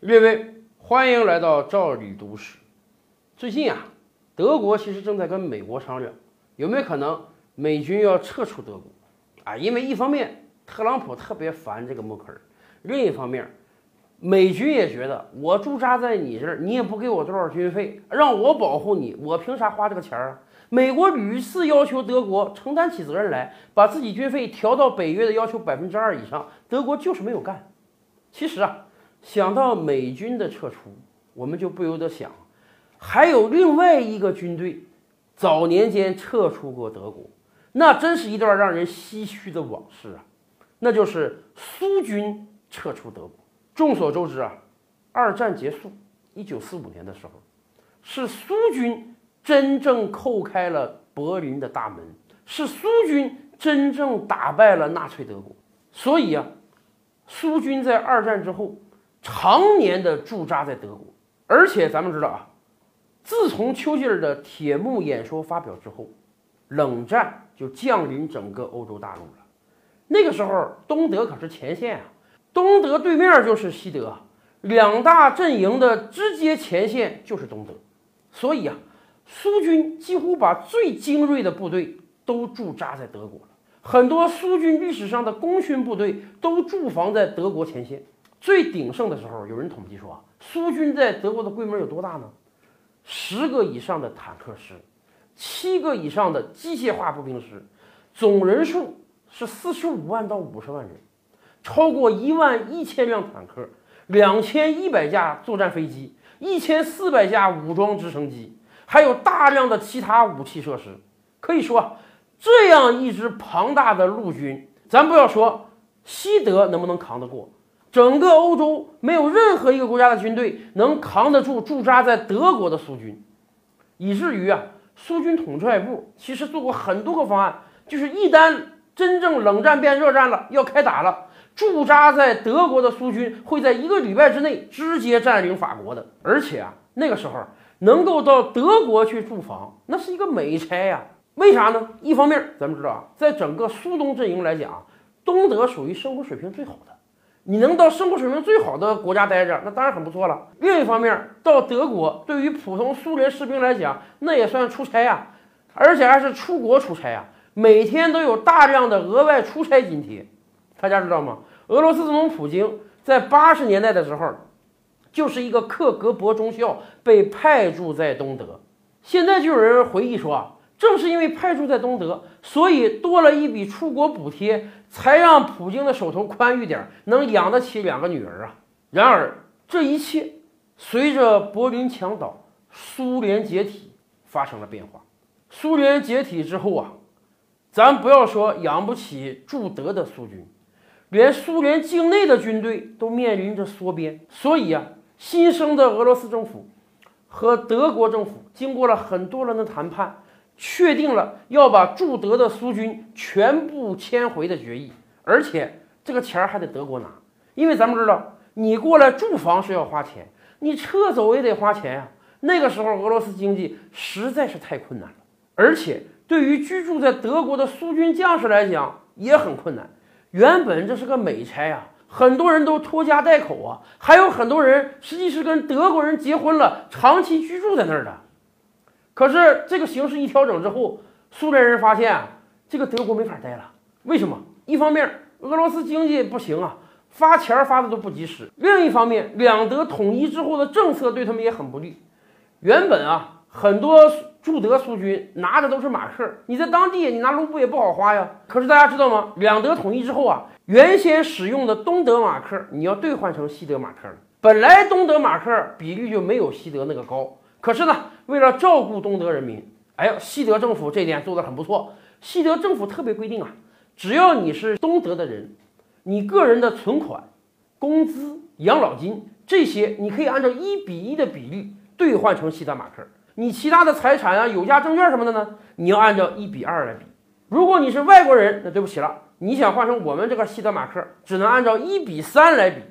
列位，欢迎来到赵理读史。最近啊，德国其实正在跟美国商量，有没有可能美军要撤出德国啊？因为一方面特朗普特别烦这个默克尔，另一方面美军也觉得我驻扎在你这儿，你也不给我多少军费，让我保护你，我凭啥花这个钱啊？美国屡次要求德国承担起责任来，把自己军费调到北约的要求百分之二以上，德国就是没有干。其实啊，想到美军的撤出，我们就不由得想，还有另外一个军队早年间撤出过德国，那真是一段让人唏嘘的往事啊！那就是苏军撤出德国。众所周知啊，二战结束，一九四五年的时候，是苏军。真正叩开了柏林的大门，是苏军真正打败了纳粹德国。所以啊，苏军在二战之后常年的驻扎在德国。而且咱们知道啊，自从丘吉尔的铁幕演说发表之后，冷战就降临整个欧洲大陆了。那个时候，东德可是前线啊，东德对面就是西德，两大阵营的直接前线就是东德。所以啊。苏军几乎把最精锐的部队都驻扎在德国了，很多苏军历史上的功勋部队都驻防在德国前线。最鼎盛的时候，有人统计说，苏军在德国的规模有多大呢？十个以上的坦克师，七个以上的机械化步兵师，总人数是四十五万到五十万人，超过一万一千辆坦克，两千一百架作战飞机，一千四百架武装直升机。还有大量的其他武器设施，可以说，这样一支庞大的陆军，咱不要说西德能不能扛得过，整个欧洲没有任何一个国家的军队能扛得住驻扎在德国的苏军，以至于啊，苏军统帅部其实做过很多个方案，就是一旦真正冷战变热战了，要开打了，驻扎在德国的苏军会在一个礼拜之内直接占领法国的，而且啊，那个时候。能够到德国去驻防，那是一个美差呀。为啥呢？一方面，咱们知道啊，在整个苏东阵营来讲，东德属于生活水平最好的。你能到生活水平最好的国家待着，那当然很不错了。另一方面，到德国对于普通苏联士兵来讲，那也算出差呀，而且还是出国出差呀，每天都有大量的额外出差津贴。大家知道吗？俄罗斯总统普京在八十年代的时候。就是一个克格勃中校被派驻在东德，现在就有人回忆说啊，正是因为派驻在东德，所以多了一笔出国补贴，才让普京的手头宽裕点，能养得起两个女儿啊。然而这一切随着柏林墙倒、苏联解体发生了变化。苏联解体之后啊，咱不要说养不起驻德的苏军，连苏联境内的军队都面临着缩编，所以啊。新生的俄罗斯政府和德国政府经过了很多轮的谈判，确定了要把驻德的苏军全部迁回的决议，而且这个钱儿还得德国拿，因为咱们知道，你过来驻防是要花钱，你撤走也得花钱呀。那个时候俄罗斯经济实在是太困难了，而且对于居住在德国的苏军将士来讲也很困难。原本这是个美差啊。很多人都拖家带口啊，还有很多人实际是跟德国人结婚了，长期居住在那儿的。可是这个形势一调整之后，苏联人发现啊，这个德国没法待了。为什么？一方面俄罗斯经济不行啊，发钱发的都不及时；另一方面，两德统一之后的政策对他们也很不利。原本啊，很多驻德苏军拿的都是马克，你在当地你拿卢布也不好花呀。可是大家知道吗？两德统一之后啊。原先使用的东德马克，你要兑换成西德马克了。本来东德马克比率就没有西德那个高，可是呢，为了照顾东德人民，哎呀，西德政府这点做得很不错。西德政府特别规定啊，只要你是东德的人，你个人的存款、工资、养老金这些，你可以按照一比一的比例兑换成西德马克。你其他的财产啊、有价证券什么的呢，你要按照一比二来比。如果你是外国人，那对不起了。你想换成我们这个西德马克，只能按照一比三来比，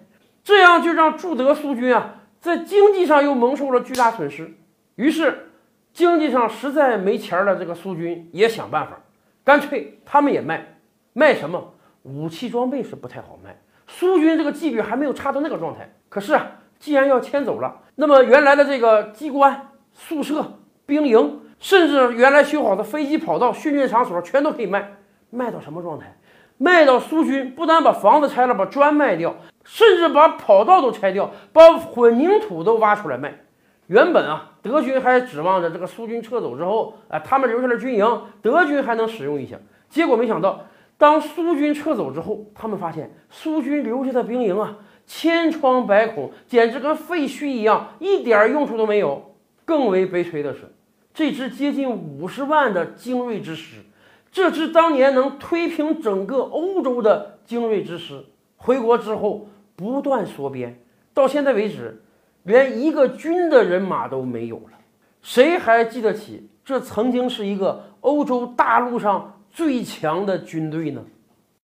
这样就让驻德苏军啊在经济上又蒙受了巨大损失。于是，经济上实在没钱了，这个苏军也想办法，干脆他们也卖，卖什么武器装备是不太好卖。苏军这个纪律还没有差到那个状态，可是啊，既然要迁走了，那么原来的这个机关、宿舍、兵营，甚至原来修好的飞机跑道、训练场所，全都可以卖。卖到什么状态？卖到苏军不但把房子拆了，把砖卖掉，甚至把跑道都拆掉，把混凝土都挖出来卖。原本啊，德军还指望着这个苏军撤走之后，啊，他们留下了军营，德军还能使用一下。结果没想到，当苏军撤走之后，他们发现苏军留下的兵营啊，千疮百孔，简直跟废墟一样，一点用处都没有。更为悲催的是，这支接近五十万的精锐之师，这支当年能推平整个欧洲的精锐之师，回国之后不断缩编，到现在为止。连一个军的人马都没有了，谁还记得起这曾经是一个欧洲大陆上最强的军队呢？